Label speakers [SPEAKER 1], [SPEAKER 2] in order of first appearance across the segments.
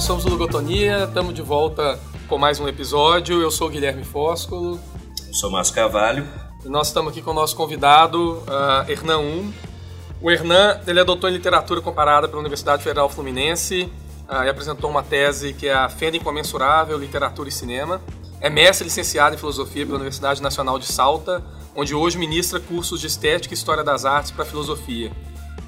[SPEAKER 1] nós somos o Lugotonia, estamos de volta com mais um episódio. Eu sou o Guilherme Fóscolo.
[SPEAKER 2] Eu sou o Márcio Carvalho.
[SPEAKER 1] E nós estamos aqui com o nosso convidado, uh, Hernan Um. O Hernan ele é doutor em literatura comparada pela Universidade Federal Fluminense uh, e apresentou uma tese que é a Fenda Incomensurável, Literatura e Cinema. É mestre licenciado em Filosofia pela Universidade Nacional de Salta, onde hoje ministra cursos de Estética e História das Artes para Filosofia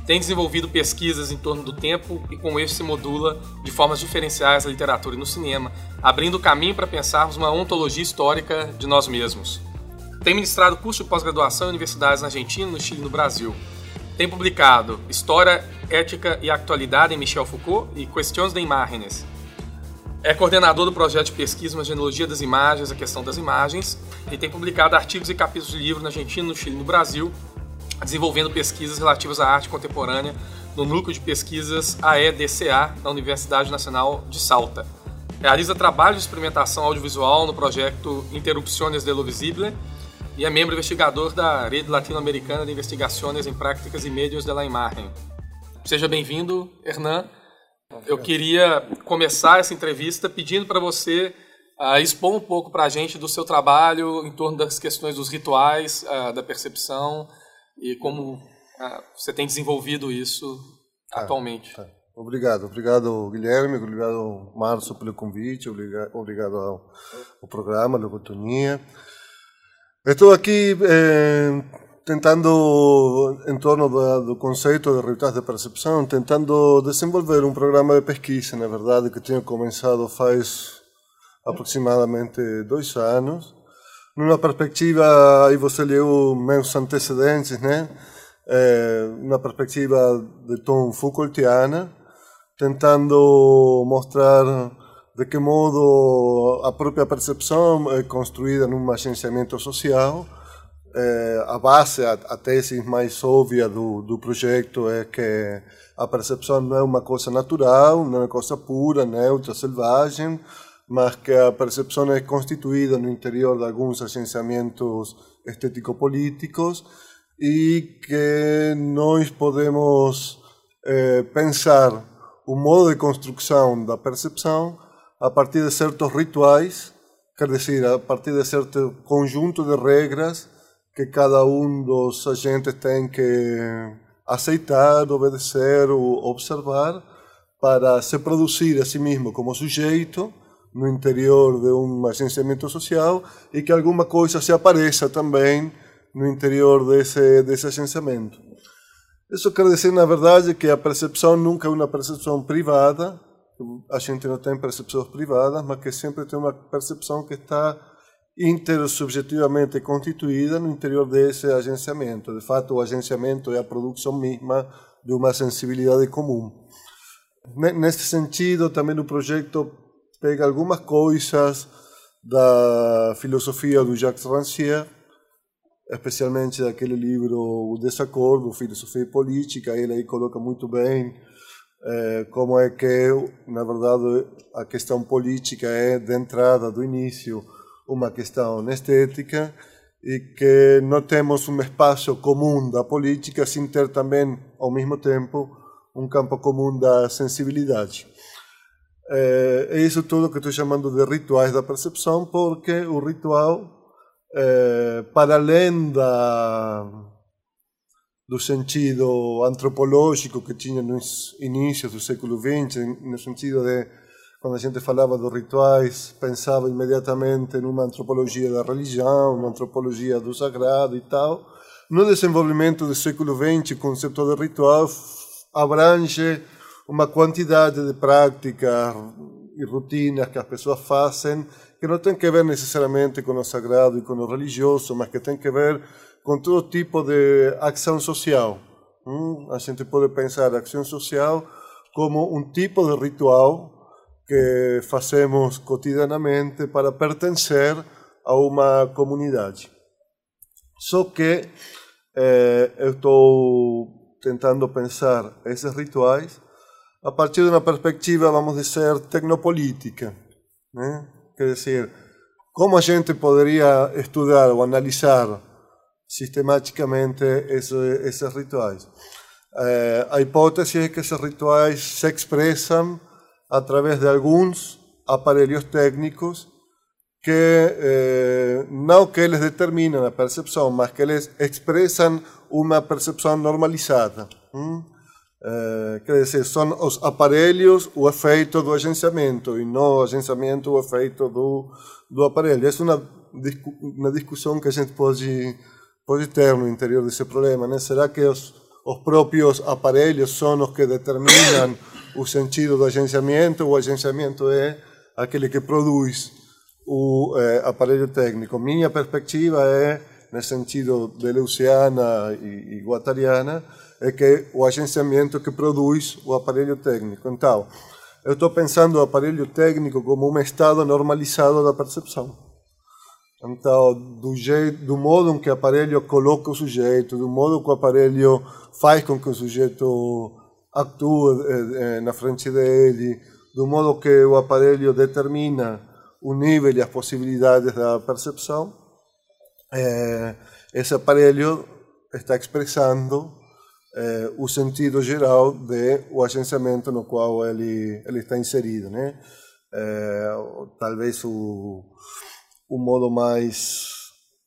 [SPEAKER 1] tem desenvolvido pesquisas em torno do tempo e com isso se modula de formas diferenciais a literatura e no cinema, abrindo caminho para pensarmos uma ontologia histórica de nós mesmos. Tem ministrado curso de pós-graduação em universidades na Argentina, no Chile e no Brasil. Tem publicado História, Ética e Atualidade em Michel Foucault e Questões de Imágenes. É coordenador do projeto de pesquisa na genealogia das imagens, a questão das imagens, e tem publicado artigos e capítulos de livro na Argentina, no Chile e no Brasil, desenvolvendo pesquisas relativas à arte contemporânea no Núcleo de Pesquisas AEDCA da Universidade Nacional de Salta. Realiza trabalho de experimentação audiovisual no projeto Interrupções de lo Visible e é membro investigador da Rede Latino-Americana de Investigações em Práticas e Médios de la Imagen. Seja bem-vindo, Hernan. Eu queria começar essa entrevista pedindo para você uh, expor um pouco para a gente do seu trabalho em torno das questões dos rituais, uh, da percepção, e como ah, você tem desenvolvido isso tá, atualmente. Tá.
[SPEAKER 3] Obrigado, obrigado Guilherme, obrigado Márcio pelo convite, obrigado, obrigado ao, ao programa, à oportunidade. Estou aqui eh, tentando, em torno do, do conceito de rituais de percepção, tentando desenvolver um programa de pesquisa, na verdade, que tinha começado faz aproximadamente dois anos, numa perspectiva, aí você leu meus antecedentes, né? É, uma perspectiva de tom Foucaultiana, tentando mostrar de que modo a própria percepção é construída num agenciamento social. É, a base, a, a, tese mais óbvia do, do projeto é que a percepção não é uma coisa natural, não é uma coisa pura, neutra, selvagem, mas que a percepção é constituída no interior de alguns agenciamentos estético-políticos e que nós podemos eh, pensar o modo de construção da percepção a partir de certos rituais, quer dizer, a partir de certo conjunto de regras que cada um dos agentes tem que aceitar, obedecer ou observar para se produzir a si mesmo como sujeito no interior de um agenciamento social e que alguma coisa se apareça também no interior desse, desse agenciamento. Isso quer dizer, na verdade, que a percepção nunca é uma percepção privada, a gente não tem percepções privadas, mas que sempre tem uma percepção que está intersubjetivamente constituída no interior desse agenciamento. De fato, o agenciamento é a produção mesma de uma sensibilidade comum. Nesse sentido, também o projeto pega algumas coisas da filosofia do Jacques Rancière, especialmente daquele livro O Desacordo, Filosofia e Política, ele aí coloca muito bem eh, como é que, na verdade, a questão política é, de entrada, do início, uma questão estética e que não temos um espaço comum da política sem ter também, ao mesmo tempo, um campo comum da sensibilidade. É, é isso tudo que estou chamando de rituais da percepção, porque o ritual, é, para além da, do sentido antropológico que tinha nos inícios do século XX, no sentido de quando a gente falava dos rituais, pensava imediatamente numa antropologia da religião, numa antropologia do sagrado e tal. No desenvolvimento do século XX, o conceito de ritual abrange uma quantidade de práticas e rotinas que as pessoas fazem que não tem que ver necessariamente com o sagrado e com o religioso, mas que tem que ver com todo tipo de ação social. A gente pode pensar a ação social como um tipo de ritual que fazemos cotidianamente para pertencer a uma comunidade. Só que eh, eu estou tentando pensar esses rituais a partir de uma perspectiva, vamos dizer, tecnopolítica. Né? Quer dizer, como a gente poderia estudar ou analisar sistematicamente esse, esses rituais? Eh, a hipótese é que esses rituais se expressam através de alguns aparelhos técnicos que eh, que eles determinam a percepção, mas que eles expressam uma percepção normalizada. Eh, quer dizer, são os aparelhos o efeito do agenciamento e não o agenciamento o efeito do, do aparelho. Essa é uma, uma discussão que a gente pode, pode ter no interior desse problema. Né? Será que os, os próprios aparelhos são os que determinam o sentido do agenciamento? O agenciamento é aquele que produz o eh, aparelho técnico. Minha perspectiva é, no sentido de Leuciana e, e Guattariana, é que o agenciamento que produz o aparelho técnico. Então, eu estou pensando o aparelho técnico como um estado normalizado da percepção. Então, do, jeito, do modo em que o aparelho coloca o sujeito, do modo que o aparelho faz com que o sujeito atue eh, eh, na frente dele, do modo que o aparelho determina o nível e as possibilidades da percepção, eh, esse aparelho está expressando eh, o sentido geral de o agenciamento no qual ele ele está inserido, né? Eh, talvez o o modo mais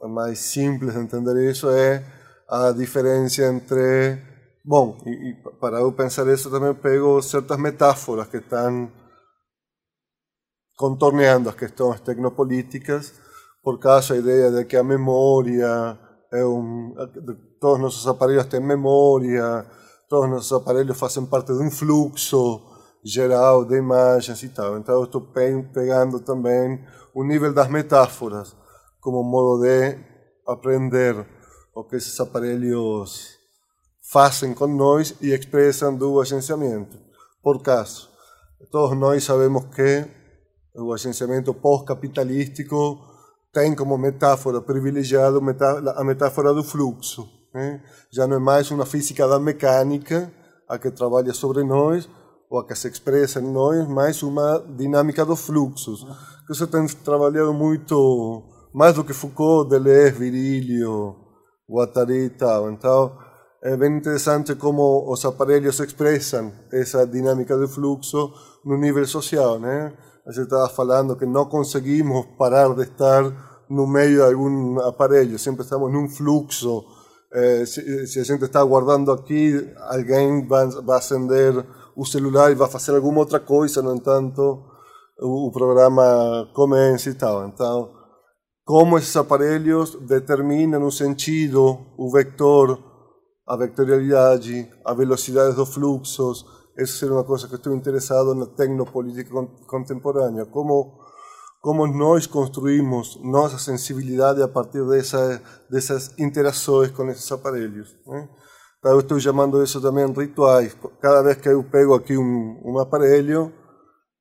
[SPEAKER 3] mais simples de entender isso é a diferença entre bom e, e para eu pensar isso também pego certas metáforas que estão contorneando as questões tecnopolíticas, por causa a ideia de que a memória é um, todos nossos aparelhos têm memória, todos nossos aparelhos fazem parte de um fluxo geral de imagens e tal. Então eu estou pegando também o nível das metáforas como modo de aprender o que esses aparelhos fazem com nós e expressam do agenciamento. Por caso, todos nós sabemos que o agenciamento pós-capitalístico tem como metáfora privilegiada a metáfora do fluxo. Né? Já não é mais uma física da mecânica a que trabalha sobre nós, ou a que se expressa em nós, mas uma dinâmica dos fluxos. Que você tem trabalhado muito, mais do que Foucault, Deleuze, Virilio, Guattari e tal. Então, é bem interessante como os aparelhos expressam essa dinâmica do fluxo no nível social, né? A gente estava falando que não conseguimos parar de estar no meio de algum aparelho, sempre estamos num fluxo. Eh, se, se, a gente está guardando aqui, alguém vai, vai acender o celular e vai fazer alguma outra coisa, no entanto, o, o programa começa e tal. Então, como esses aparelhos determinam o sentido, o vector, a vectorialidade, a velocidade dos fluxos, essa é uma coisa que estou interessado na tecnopolítica contemporânea. Como, como nós construímos nossa sensibilidade a partir dessa, dessas interações com esses aparelhos. Né? Então, eu estou chamando isso também rituais. Cada vez que eu pego aqui um, um aparelho,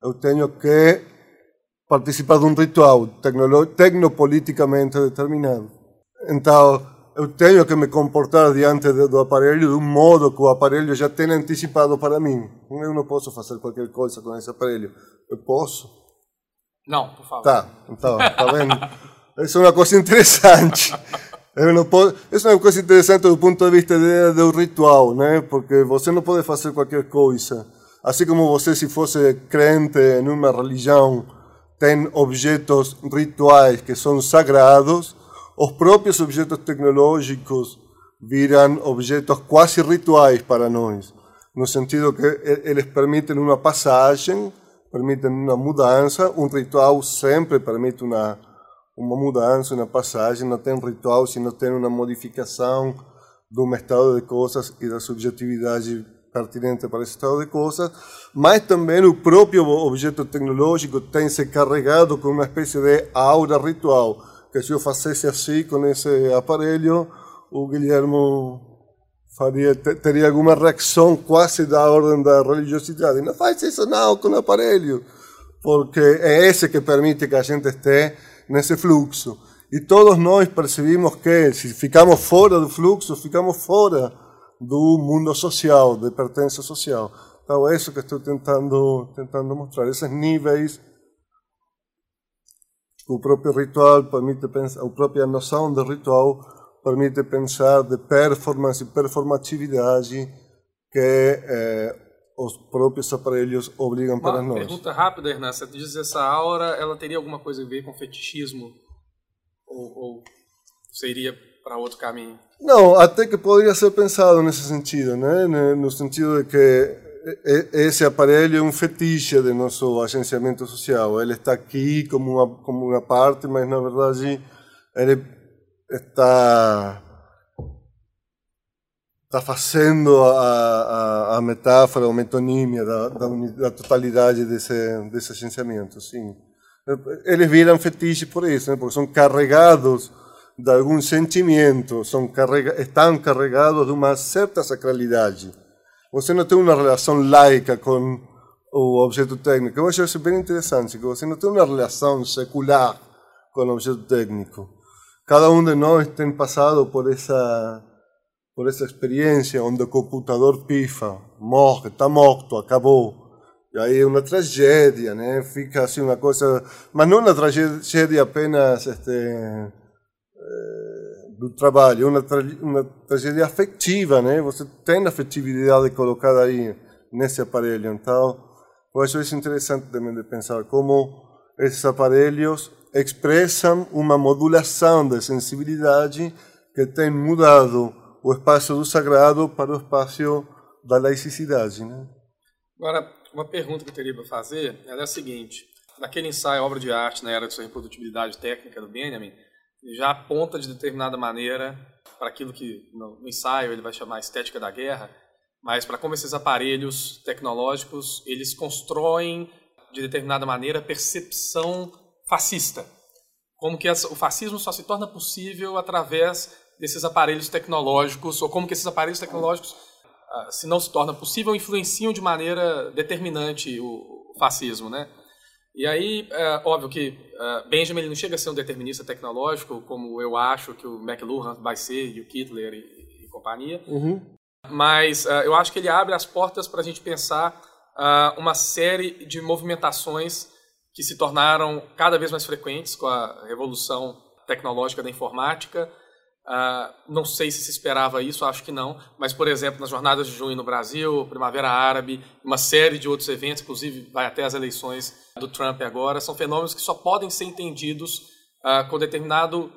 [SPEAKER 3] eu tenho que participar de um ritual tecnopoliticamente determinado. Então, eu tenho que me comportar diante do aparelho de um modo que o aparelho já tenha antecipado para mim. Eu não posso fazer qualquer coisa com esse aparelho. Eu posso?
[SPEAKER 1] Não, por favor.
[SPEAKER 3] Tá, então, tá vendo? Isso é uma coisa interessante. Eu não posso, isso é uma coisa interessante do ponto de vista de, do ritual, né? Porque você não pode fazer qualquer coisa. Assim como você, se fosse crente em uma religião, tem objetos rituais que são sagrados, os próprios objetos tecnológicos viram objetos quase rituais para nós, no sentido que eles permitem uma passagem, permitem uma mudança, um ritual sempre permite uma, uma mudança, uma passagem, não tem ritual se não tem uma modificação de um estado de coisas e da subjetividade pertinente para esse estado de coisas, mas também o próprio objeto tecnológico tem se carregado com uma espécie de aura ritual que se eu fizesse assim com esse aparelho, o Guilherme faria, teria alguma reação quase da ordem da religiosidade. Não faz isso não com o aparelho, porque é esse que permite que a gente esteja nesse fluxo. E todos nós percebemos que se ficamos fora do fluxo, ficamos fora do mundo social, de pertença social. Então é isso que estou tentando, tentando mostrar, esses níveis o próprio ritual permite pensar, a própria noção de ritual permite pensar de performance e performatividade que é os próprios aparelhos obrigam para
[SPEAKER 1] Uma
[SPEAKER 3] nós.
[SPEAKER 1] pergunta rápida, Hernan. Você diz essa aura, ela teria alguma coisa a ver com fetichismo? Ou, ou seria para outro caminho?
[SPEAKER 3] Não, até que poderia ser pensado nesse sentido, né? No sentido de que esse aparelho é um fetiche de nosso agenciamento social. Ele está aqui como uma, como uma parte, mas na verdade ele está está fazendo a, a, a metáfora, a metonímia da, da, da, totalidade desse, desse. Eles viram fetiche por isso, né? porque são carregados de algum sentimento, são carrega, estão carregados de uma certa sacralidade. Você não tem uma relação laica com o objeto técnico. Eu acho isso bem interessante, que você não tem uma relação secular com o objeto técnico. Cada um de nós tem passado por essa por essa experiência onde o computador pifa, morre, está morto, acabou. E aí é uma tragédia, né? Fica assim uma coisa, mas não uma tragédia apenas este, eh, do trabalho, uma, tra uma tragédia afetiva, né? Você tem afetividade colocada aí nesse aparelho, então eu acho isso interessante também de pensar como esses aparelhos expressam uma modulação de sensibilidade que tem mudado o espaço do sagrado para o espaço da laicidade. Né?
[SPEAKER 1] Agora, uma pergunta que eu teria para fazer é a seguinte: naquele ensaio Obra de Arte na Era de Sua Reprodutibilidade Técnica do Benjamin, ele já aponta de determinada maneira para aquilo que no ensaio ele vai chamar estética da guerra, mas para como esses aparelhos tecnológicos eles constroem de determinada maneira percepção fascista. Como que o fascismo só se torna possível através desses aparelhos tecnológicos, ou como que esses aparelhos tecnológicos, ah, se não se torna possível, influenciam de maneira determinante o fascismo, né? E aí, é óbvio que uh, Benjamin não chega a ser um determinista tecnológico, como eu acho que o McLuhan vai ser, e o Kittler e, e companhia,
[SPEAKER 3] uhum.
[SPEAKER 1] mas uh, eu acho que ele abre as portas para a gente pensar uh, uma série de movimentações que se tornaram cada vez mais frequentes com a revolução tecnológica da informática, Uh, não sei se se esperava isso, acho que não, mas, por exemplo, nas jornadas de junho no Brasil, Primavera Árabe, uma série de outros eventos, inclusive vai até as eleições do Trump agora, são fenômenos que só podem ser entendidos uh, com determinado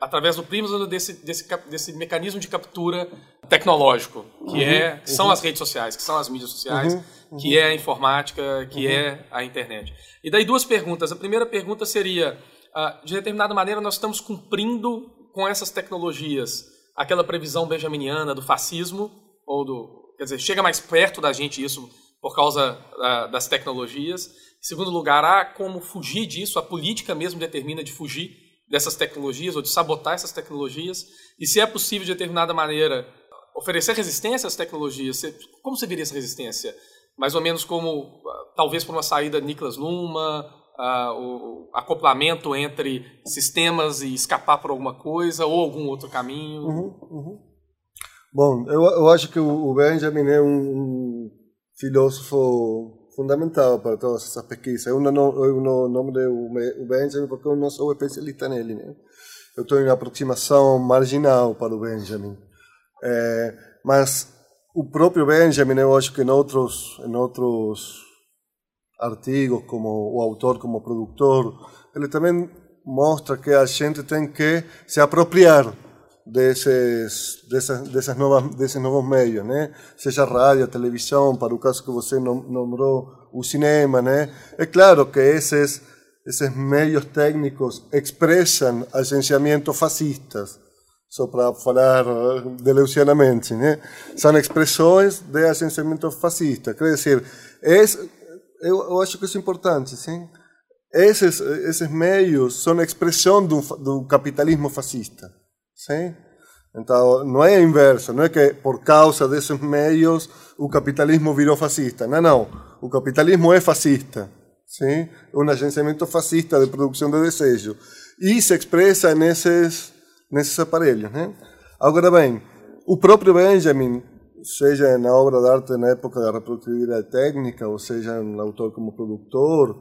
[SPEAKER 1] através do prisma desse, desse, desse mecanismo de captura tecnológico, que, uhum, é, que uhum. são as redes sociais, que são as mídias sociais, uhum, uhum. que é a informática, que uhum. é a internet. E daí duas perguntas. A primeira pergunta seria, uh, de determinada maneira, nós estamos cumprindo com essas tecnologias aquela previsão benjaminiana do fascismo, ou do. Quer dizer, chega mais perto da gente isso por causa uh, das tecnologias. Em segundo lugar, há como fugir disso, a política mesmo determina de fugir dessas tecnologias ou de sabotar essas tecnologias. E se é possível, de determinada maneira, oferecer resistência às tecnologias, como você viria essa resistência? Mais ou menos como, ah, talvez, por uma saída Niklas Luma, uh, o acoplamento entre sistemas e escapar por alguma coisa ou algum outro caminho?
[SPEAKER 3] Uhum, uhum. Bom, eu, eu acho que o Benjamin é um filósofo fundamental para todas essas pesquisas. Eu não, eu não nomeei o Benjamin porque eu não sou especialista nele. Né? Eu estou em aproximação marginal para o Benjamin. É, mas o próprio Benjamin, eu acho que em outros, em outros artigos como o autor como produtor, ele também mostra que a gente tem que se apropriar desses dessas, dessas novas desses novos meios, né? Seja rádio, televisão, para o caso que você nombrou o cinema, né? É claro que esses esses meios técnicos expressam agenciamentos fascistas, só para falar deleucianamente, né? São expressões de agenciamento fascista, quer dizer, é eu, eu acho que isso é importante, sim. Esses, esses meios são expressão do, do capitalismo fascista, sim. Então, não é inverso, não é que por causa desses meios o capitalismo virou fascista. Não, não. O capitalismo é fascista. Sim? É um agenciamento fascista de produção de desejo. E se expressa nesses, nesses aparelhos. Né? Agora bem, o próprio Benjamin seja na obra de arte na época da reprodutibilidade técnica, ou seja no autor como produtor,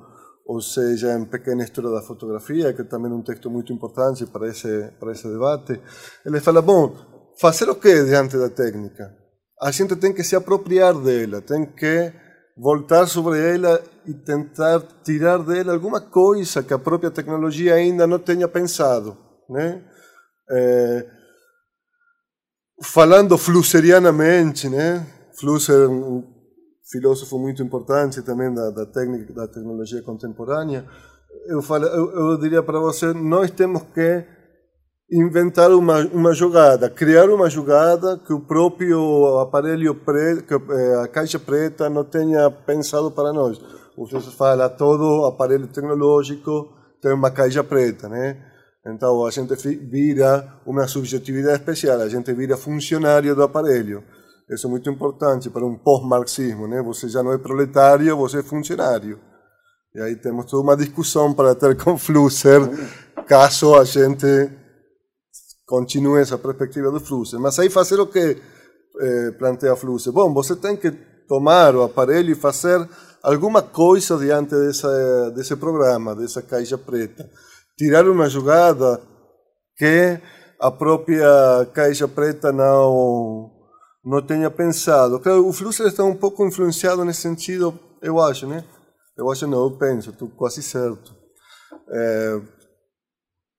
[SPEAKER 3] ou seja em Pequena História da Fotografia, que também é um texto muito importante para esse, para esse debate, ele fala, bom, fazer o que diante da técnica? a gente tem que se apropriar dela, tem que voltar sobre ela e tentar tirar dela alguma coisa que a própria tecnologia ainda não tenha pensado. Né? É, falando flusserianamente, né? Flusser, um filósofo muito importante também da, da técnica da tecnologia contemporânea, eu, falo, eu, eu diria para você, nós temos que inventar uma, uma jogada, criar uma jogada que o próprio aparelho preto, que eh, a caixa preta não tenha pensado para nós. Você fala, todo aparelho tecnológico tem uma caixa preta, né? Então a gente vira uma subjetividade especial, a gente vira funcionário do aparelho. Isso é muito importante para um pós-marxismo, né? Você já não é proletário, você é funcionário. E aí temos toda uma discussão para ter com Flusser, caso a gente continue essa perspectiva do Flusser. Mas aí fazer o que eh, planteia Flusser? Bom, você tem que tomar o aparelho e fazer alguma coisa diante dessa, desse programa, dessa caixa preta. Tirar uma jogada que a própria caixa preta não não tenha pensado. Claro, o Flusser está um pouco influenciado nesse sentido, eu acho, né? Eu acho não, eu penso, estou quase certo. É,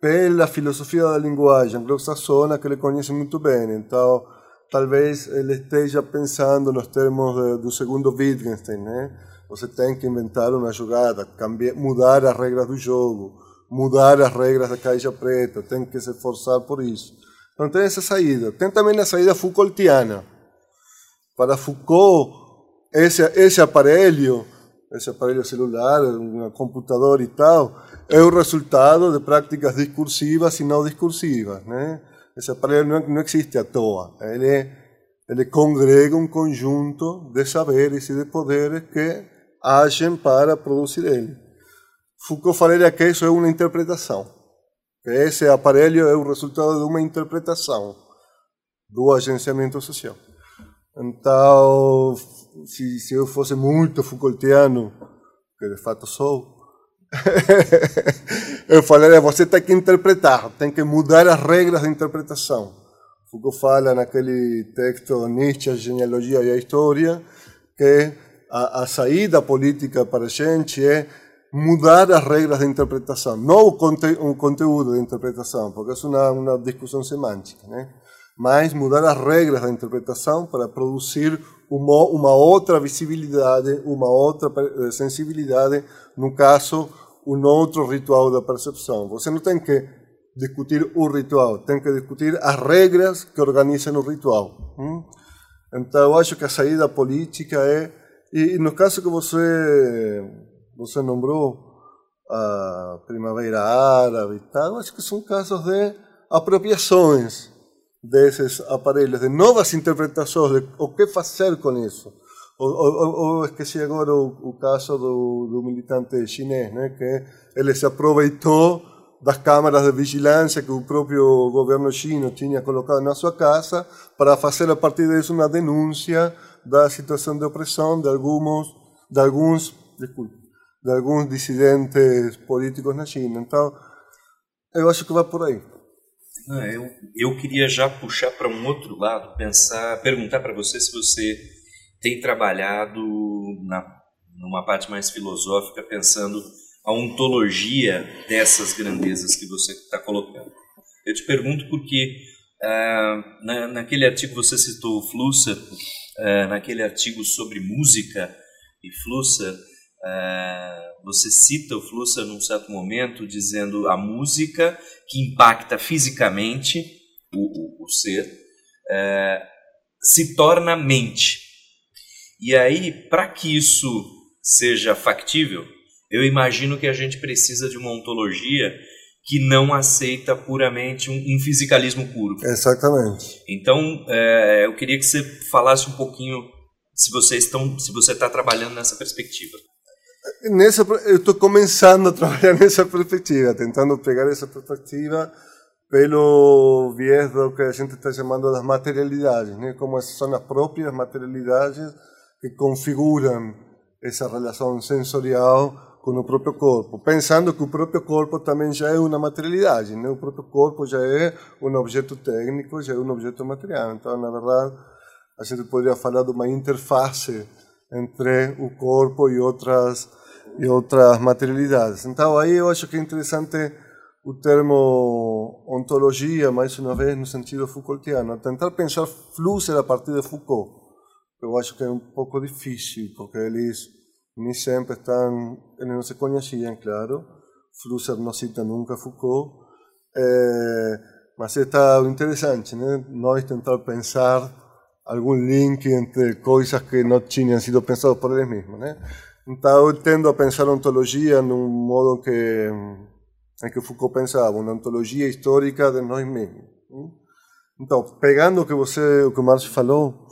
[SPEAKER 3] pela filosofia da linguagem anglo-saxona que ele conhece muito bem. Então, talvez ele esteja pensando nos termos do segundo Wittgenstein, né? Você tem que inventar uma jogada, cambiar, mudar as regras do jogo, mudar as regras da caixa preta, tem que se esforçar por isso. Então tem essa saída. Tem também a saída Foucaultiana. Para Foucault, esse, esse aparelho, esse aparelho celular, um computador e tal, é o resultado de práticas discursivas e não discursivas. Né? Esse aparelho não, não existe à toa. Ele, ele congrega um conjunto de saberes e de poderes que agem para produzir ele. Foucault falaria que isso é uma interpretação. Que esse aparelho é o resultado de uma interpretação do agenciamento social. Então, se, se eu fosse muito Foucaultiano, que de fato sou, eu falaria, você tem que interpretar, tem que mudar as regras de interpretação. Foucault fala naquele texto Nietzsche, a genealogia e a história, que a, a saída política para a gente é mudar as regras de interpretação, não o, conte, o conteúdo de interpretação, porque é uma, uma discussão semântica, né? Mas mudar as regras da interpretação para produzir uma, uma outra visibilidade, uma outra eh, sensibilidade, no caso, um outro ritual da percepção. Você não tem que discutir o ritual, tem que discutir as regras que organizam o ritual. Hum? Então, eu acho que a saída política é. E, e no caso que você, você nombrou, a Primavera Árabe e tal, acho que são casos de apropriações desses aparelhos, de novas interpretações de o que fazer com isso. Ou esqueci agora o, o caso do, do, militante chinês, né, que ele se aproveitou das câmaras de vigilância que o próprio governo chino tinha colocado na sua casa para fazer a partir disso uma denúncia da situação de opressão de alguns, de alguns, desculpe, de alguns dissidentes políticos na China. Então, eu acho que vai por aí.
[SPEAKER 2] Não, eu, eu queria já puxar para um outro lado, pensar, perguntar para você se você tem trabalhado na, numa parte mais filosófica, pensando a ontologia dessas grandezas que você está colocando. Eu te pergunto porque ah, na, naquele artigo você citou o Flusser, ah, naquele artigo sobre música e Flusser, ah, você cita o Flusser num certo momento dizendo a música que impacta fisicamente o, o, o ser é, se torna mente. E aí, para que isso seja factível, eu imagino que a gente precisa de uma ontologia que não aceita puramente um, um fisicalismo puro.
[SPEAKER 3] Exatamente.
[SPEAKER 2] Então, é, eu queria que você falasse um pouquinho se vocês estão, se você está trabalhando nessa perspectiva.
[SPEAKER 3] Nessa, eu estou começando a trabalhar nessa perspectiva, tentando pegar essa perspectiva pelo viés do que a gente está chamando das materialidades, né? como são as próprias materialidades que configuram essa relação sensorial com o próprio corpo, pensando que o próprio corpo também já é uma materialidade, né? o próprio corpo já é um objeto técnico, já é um objeto material. Então, na verdade, a gente poderia falar de uma interface entre o corpo e outras e outras materialidades. Então aí eu acho que é interessante o termo ontologia, mais uma vez no sentido Foucaultiano, tentar pensar Flusser a partir de Foucault. Eu acho que é um pouco difícil, porque eles nem sempre estão, eles não se conheciam, claro. Flusser não cita nunca Foucault, é, mas está interessante, né? Nós tentar pensar algum link entre coisas que não tinham sido pensadas por eles mesmos, né? Então eu tendo a pensar a ontologia num modo que em que Foucault pensava, uma ontologia histórica de nós mesmos. Então, pegando o que você, o que o Márcio falou,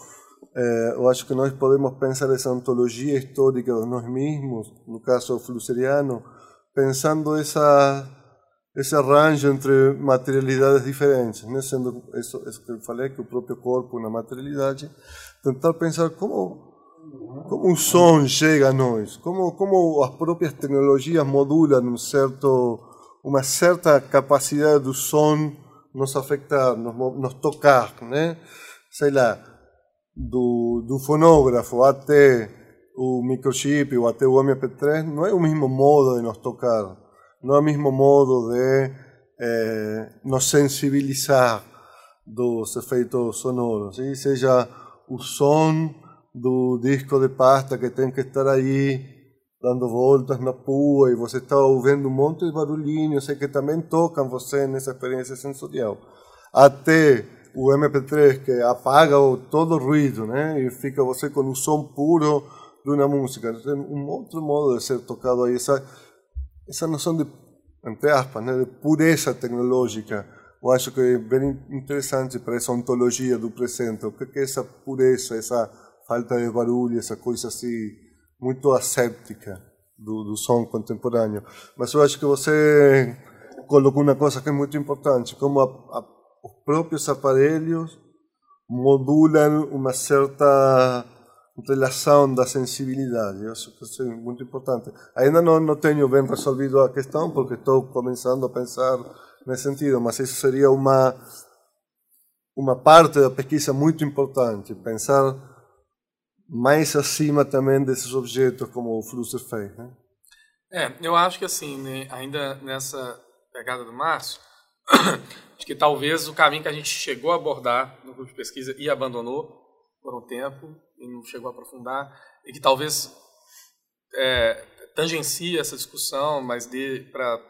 [SPEAKER 3] é, eu acho que nós podemos pensar essa ontologia histórica de nós mesmos, no caso flusseriano, pensando essa esse arranjo entre materialidades diferentes, né? sendo isso, isso que eu falei, que o próprio corpo é uma materialidade, tentar pensar como como o som chega a nós, como como as próprias tecnologias modulam um certo uma certa capacidade do som nos afetar, nos, nos tocar, né? Sei lá, do, do fonógrafo até o microchip ou até o MP3, não é o mesmo modo de nos tocar, não é o mesmo modo de eh, nos sensibilizar dos efeitos sonoros, ¿sí? seja o som do disco de pasta que tem que estar aí dando voltas na pua e você está ouvindo um monte de barulhinhos que também tocam você nessa experiência sensorial. Até o MP3 que apaga todo o ruído, né? E fica você com o som puro de uma música. Tem um outro modo de ser tocado aí, essa, essa noção de, entre aspas, né? de pureza tecnológica. Eu acho que é bem interessante para essa ontologia do presente. O que é essa pureza, essa falta de barulho, essa coisa assim muito asséptica do, do som contemporâneo. Mas eu acho que você colocou uma coisa que é muito importante, como a, a, os próprios aparelhos modulam uma certa relação da sensibilidade. Eu acho que isso é muito importante. Ainda não, não tenho bem resolvido a questão, porque estou começando a pensar nesse sentido, mas isso seria uma, uma parte da pesquisa muito importante, pensar mais acima também desses objetos como o Flusser fez, né?
[SPEAKER 1] É, eu acho que assim, né, ainda nessa pegada do Márcio, acho que talvez o caminho que a gente chegou a abordar no grupo de pesquisa e abandonou por um tempo e não chegou a aprofundar, e que talvez é, tangencie essa discussão, mas dê para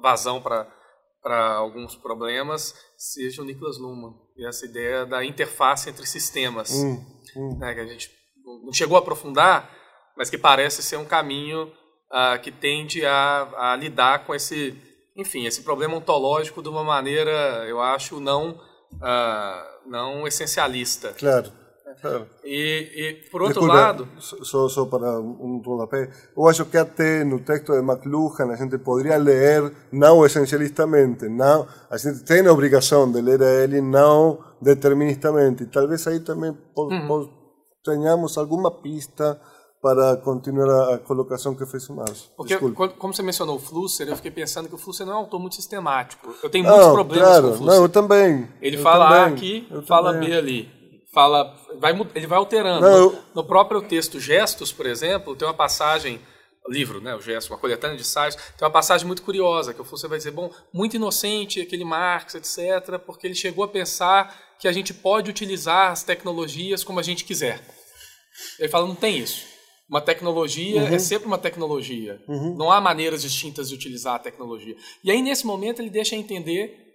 [SPEAKER 1] vazão para para alguns problemas, seja o Niklas Luhmann e essa ideia da interface entre sistemas, hum, hum. Né, que a gente não chegou a aprofundar, mas que parece ser um caminho uh, que tende a, a, lidar com esse, enfim, esse problema ontológico de uma maneira, eu acho, não, uh, não essencialista.
[SPEAKER 3] Claro. Claro.
[SPEAKER 1] E, e, por outro Desculpa, lado.
[SPEAKER 3] Só, só para um rodapé. Eu acho que até no texto de McLuhan a gente poderia ler, não essencialistamente, não, a gente tem a obrigação de ler ele, não deterministamente. Talvez aí também uhum tenhamos alguma pista para continuar a colocação que fez o Márcio.
[SPEAKER 1] Porque, como você mencionou o Flusser, eu fiquei pensando que o Flusser não é um autor muito sistemático. Eu tenho muitos não, problemas
[SPEAKER 3] claro,
[SPEAKER 1] com o Flusser.
[SPEAKER 3] Não, eu também.
[SPEAKER 1] Ele
[SPEAKER 3] eu
[SPEAKER 1] fala
[SPEAKER 3] também,
[SPEAKER 1] A aqui, fala também. B ali. Fala, vai, ele vai alterando. Não, eu... No próprio texto Gestos, por exemplo, tem uma passagem livro, né, o Gesso, uma coletânea de ensaios, tem uma passagem muito curiosa, que você vai dizer, bom, muito inocente aquele Marx, etc., porque ele chegou a pensar que a gente pode utilizar as tecnologias como a gente quiser. Ele fala, não tem isso. Uma tecnologia é uhum. é sempre uma tecnologia. Uhum. Não há maneiras distintas de utilizar a tecnologia. E aí, nesse momento, ele deixa entender.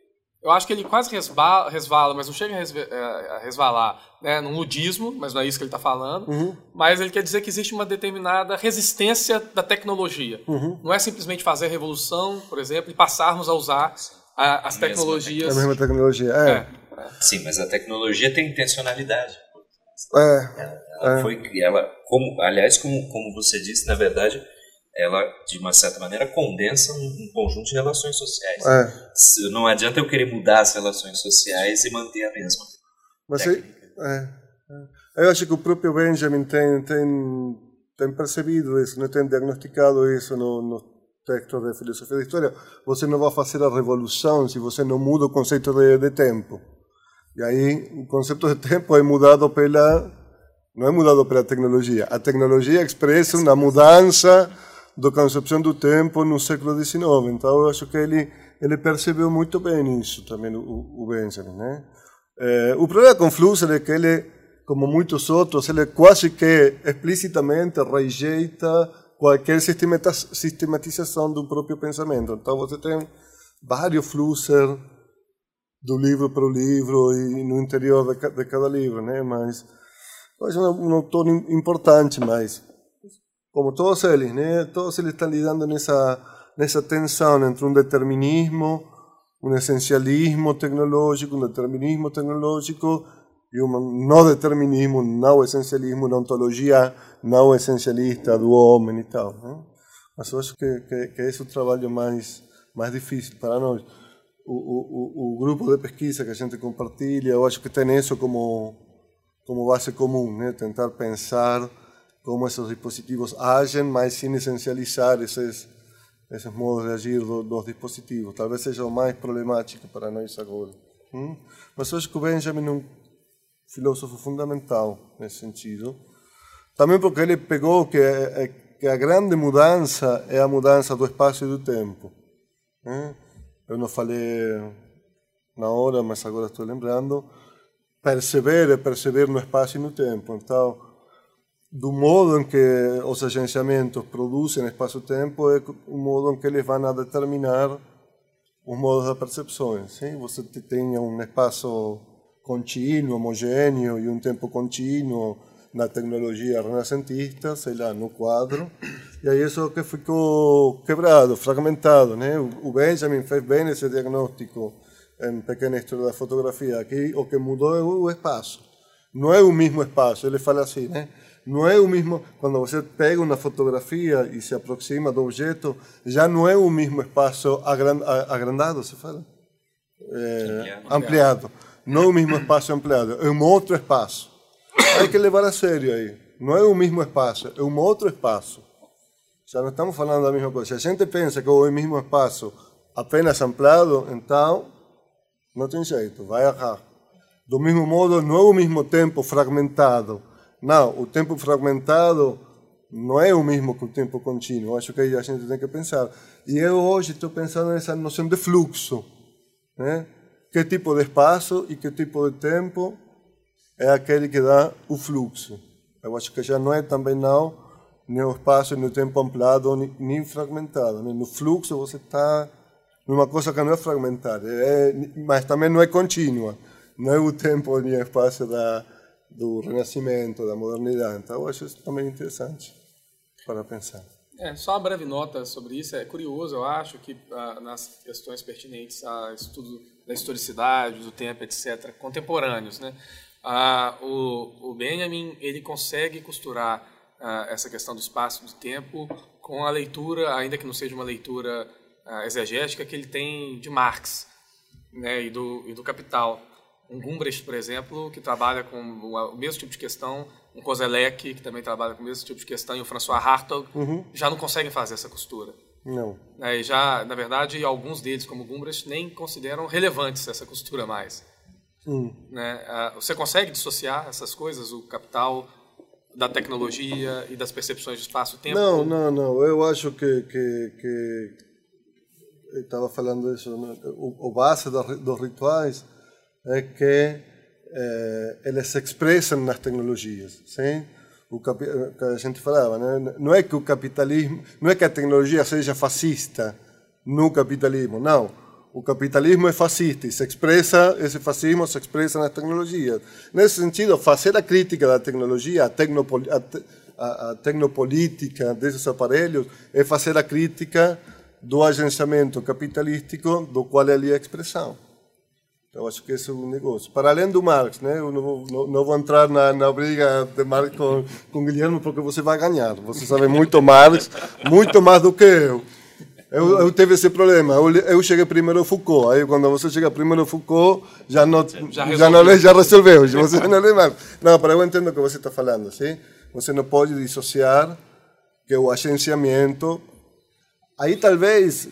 [SPEAKER 1] Eu acho que ele quase resvala, resvala mas não chega a é, resvalar né, num ludismo, mas não é isso que ele está falando. Uhum. Mas ele quer dizer que existe uma determinada resistência da tecnologia. Uhum. Não é simplesmente fazer a revolução, por exemplo, e passarmos a usar a, as tecnologias.
[SPEAKER 3] A mesma tecnologia, é. é.
[SPEAKER 2] Sim, mas a tecnologia tem intencionalidade.
[SPEAKER 3] É.
[SPEAKER 2] Ela, ela é. foi ela como aliás como como você disse na verdade ela de uma certa maneira condensa um, um conjunto de relações sociais. É. Não adianta eu querer mudar as relações sociais e manter a mesma.
[SPEAKER 3] Eu, é, é. eu acho que o próprio Benjamin tem tem tem percebido isso, né? tem diagnosticado isso no, no texto de filosofia da história. Você não vai fazer a revolução se você não muda o conceito de, de tempo. E aí o conceito de tempo é mudado pela não é mudado pela tecnologia. A tecnologia expressa uma mudança da concepção do tempo no século XIX. Então eu acho que ele ele percebeu muito bem isso também o, o Benjamin, né? É, o problema com Flusser é que ele, como muitos outros, ele quase que explicitamente rejeita qualquer sistematização do próprio pensamento. Então você tem vários Flusser do livro para o livro e no interior de, de cada livro, né? Mas é um autor importante, mas como todos eles, né? Todos eles estão lidando nessa nessa tensão entre um determinismo, um essencialismo tecnológico, um determinismo tecnológico e um não determinismo, não essencialismo, uma ontologia não essencialista do homem e tal. Né? Mas eu acho que, que, que esse é o trabalho mais, mais difícil para nós. O, o, o, grupo de pesquisa que a gente compartilha, eu acho que tem isso como, como base comum, né? tentar pensar como esses dispositivos agem, mas sem essencializar esses, esses modos de agir do, dos dispositivos. Talvez seja o mais problemático para nós agora. Hum? Mas eu acho que o Benjamin é um filósofo fundamental nesse sentido. Também porque ele pegou que, que a grande mudança é a mudança do espaço e do tempo. Hum? Eu não falei na hora, mas agora estou lembrando. Perceber é perceber no espaço e no tempo. Então, do modo em que os agenciamentos produzem espaço-tempo é o modo em que eles vão a determinar os modos da percepção. Sim? Você tem um espaço contínuo, homogêneo e um tempo contínuo na tecnologia renascentista, sei lá, no quadro. E aí isso que ficou quebrado, fragmentado. Né? O Benjamin fez bem esse diagnóstico em Pequena História da Fotografia. Aqui o que mudou é o espaço. Não é o mesmo espaço. Ele fala assim, né? Não é o mesmo, quando você pega uma fotografia e se aproxima do objeto, já não é o mesmo espaço agrandado, se fala? É, ampliado. ampliado. Não é o mesmo espaço ampliado, é um outro espaço. Hay que levar a sério aí. Não é o mesmo espaço, é um outro espaço. Já não estamos falando da mesma coisa. Se a gente pensa que é o mesmo espaço apenas ampliado, então não tem jeito, vai errar. Do mesmo modo, não é o mesmo tempo fragmentado não, o tempo fragmentado não é o mesmo que o tempo contínuo. Acho que aí a gente tem que pensar. E eu hoje estou pensando nessa noção de fluxo. Né? Que tipo de espaço e que tipo de tempo é aquele que dá o fluxo. Eu acho que já não é também não nem o espaço nem o tempo ampliado nem fragmentado. Né? No fluxo você está numa coisa que não é fragmentada, é, mas também não é contínua. Não é o tempo nem o espaço da do Renascimento, da modernidade. Então, eu acho isso também interessante para pensar.
[SPEAKER 1] É, só uma breve nota sobre isso. É curioso, eu acho, que ah, nas questões pertinentes ao estudo da historicidade, do tempo, etc., contemporâneos, né? Ah, o, o, Benjamin ele consegue costurar ah, essa questão do espaço, do tempo, com a leitura, ainda que não seja uma leitura ah, exegética, que ele tem de Marx né, e, do, e do Capital um Gumbrecht, por exemplo, que trabalha com o mesmo tipo de questão, um Kozelek, que também trabalha com o mesmo tipo de questão, e o François Hartog,
[SPEAKER 3] uhum.
[SPEAKER 1] já não conseguem fazer essa costura.
[SPEAKER 3] Não.
[SPEAKER 1] É, já, na verdade, alguns deles, como Gumbrecht, nem consideram relevantes essa costura mais.
[SPEAKER 3] Hum.
[SPEAKER 1] Né? Você consegue dissociar essas coisas, o capital da tecnologia e das percepções de espaço-tempo?
[SPEAKER 3] Não, não, não. Eu acho que, que, que estava falando isso, né? o, o base dos rituais é que eh, eles se expressam nas tecnologias, sim? O que a gente falava, né? não é que o capitalismo, não é que a tecnologia seja fascista no capitalismo, não. O capitalismo é fascista e se expressa, esse fascismo se expressa nas tecnologias. Nesse sentido, fazer a crítica da tecnologia, a, a, a, a tecnopolítica desses aparelhos, é fazer a crítica do agenciamento capitalístico do qual ele é a expressão. Eu acho que esse é o negócio. Para além do Marx, né? eu não vou, não, não vou entrar na, na briga de Marx com, com Guilherme, porque você vai ganhar. Você sabe muito Marx, muito mais do que eu. Eu, eu tive esse problema. Eu, eu cheguei primeiro ao Foucault. Aí, quando você chega primeiro ao Foucault, já não, já, já não já resolveu. Você não lê mais. Não, para eu entendo o que você está falando. Sim? Você não pode dissociar que o agenciamento. Aí, talvez,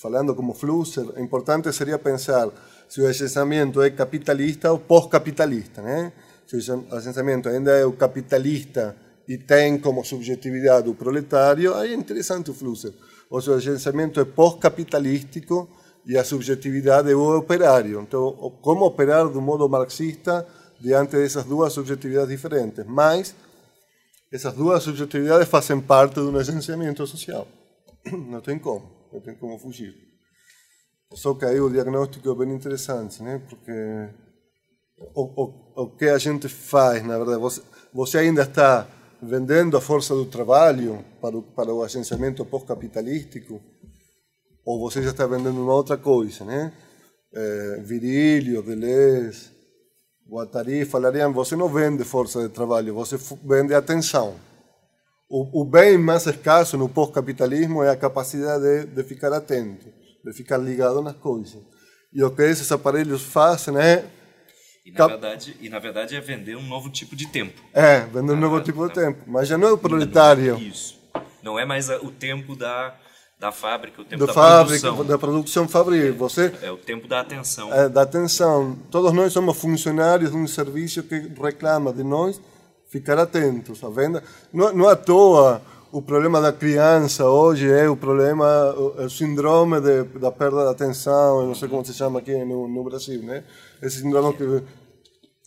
[SPEAKER 3] falando como Flusser, importante seria pensar se o agenciamento é capitalista ou pós-capitalista, né? Se o agenciamento ainda é o capitalista e tem como subjetividade o proletário, aí é interessante o Flusser. Ou se o é pós-capitalístico e a subjetividade é o operário. Então, como operar do modo marxista diante dessas duas subjetividades diferentes? Mas essas duas subjetividades fazem parte de um agenciamento social. Não tem como, não tem como fugir. Só que aí o diagnóstico é bem interessante, né? Porque o, o, o que a gente faz, na verdade, você, você ainda está vendendo a força do trabalho para o, para o agenciamento pós-capitalístico, ou você já está vendendo uma outra coisa, né? É, Virílio, Deleuze, Guattari falariam, você não vende força de trabalho, você vende atenção. O, o bem mais escasso no pós-capitalismo é a capacidade de, de ficar atento, de ficar ligado nas coisas. E o que esses aparelhos fazem é
[SPEAKER 2] e na, verdade, e na verdade é vender um novo tipo de tempo.
[SPEAKER 3] É, vender um ah, novo tipo de tempo. Mas já não é o proletário.
[SPEAKER 2] Isso. Não é mais o tempo da, da fábrica, o tempo
[SPEAKER 3] da,
[SPEAKER 2] da
[SPEAKER 3] fábrica,
[SPEAKER 2] produção.
[SPEAKER 3] Da produção fabril. Você,
[SPEAKER 2] é o tempo da atenção.
[SPEAKER 3] É, da atenção. Todos nós somos funcionários de um serviço que reclama de nós ficar atentos à venda. Não, não à toa o problema da criança hoje é o problema, o, o síndrome de, da perda da atenção, não sei como se chama aqui no, no Brasil, né? Esse síndrome que,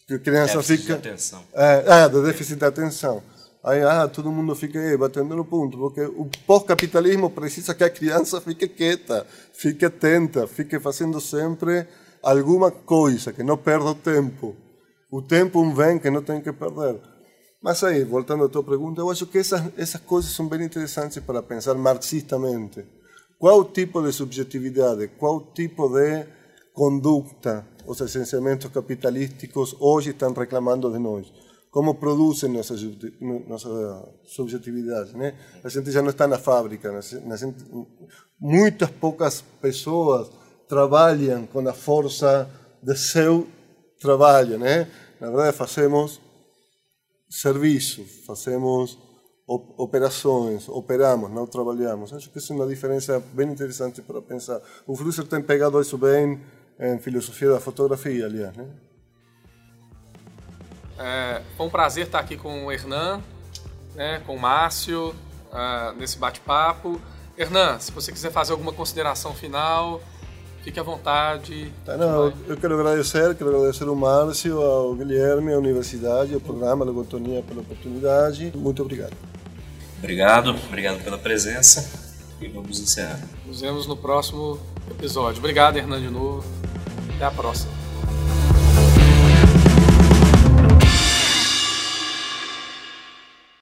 [SPEAKER 3] que a criança
[SPEAKER 2] déficit
[SPEAKER 3] fica...
[SPEAKER 2] De atenção.
[SPEAKER 3] É, é, do déficit de atenção. Aí, ah, todo mundo fica aí batendo no ponto, porque o pós-capitalismo precisa que a criança fique quieta, fique atenta, fique fazendo sempre alguma coisa, que não perda o tempo. O tempo vem que não tem que perder. Mas aí, voltando à tua pergunta, eu acho que essas, essas coisas são bem interessantes para pensar marxistamente. Qual tipo de subjetividade, qual tipo de conduta os essenciamentos capitalísticos hoje estão reclamando de nós? Como produzem nossa, nossa subjetividade? Né? A gente já não está na fábrica, gente, muitas poucas pessoas trabalham com a força de seu trabalho. Né? Na verdade, fazemos serviço, fazemos operações, operamos, não trabalhamos. Acho que isso é uma diferença bem interessante para pensar. O Flusser tem pegado isso bem em filosofia da fotografia, aliás. Né?
[SPEAKER 1] É, foi um prazer estar aqui com o Hernan, né, com o Márcio, uh, nesse bate-papo. Hernan, se você quiser fazer alguma consideração final, Fique à vontade.
[SPEAKER 3] Tá, não, eu quero agradecer, quero agradecer ao Márcio, ao Guilherme, à universidade, ao programa Logotonia pela oportunidade. Muito obrigado.
[SPEAKER 2] Obrigado, obrigado pela presença e vamos encerrar.
[SPEAKER 1] Nos vemos no próximo episódio. Obrigado, Hernan, de novo. Até a próxima.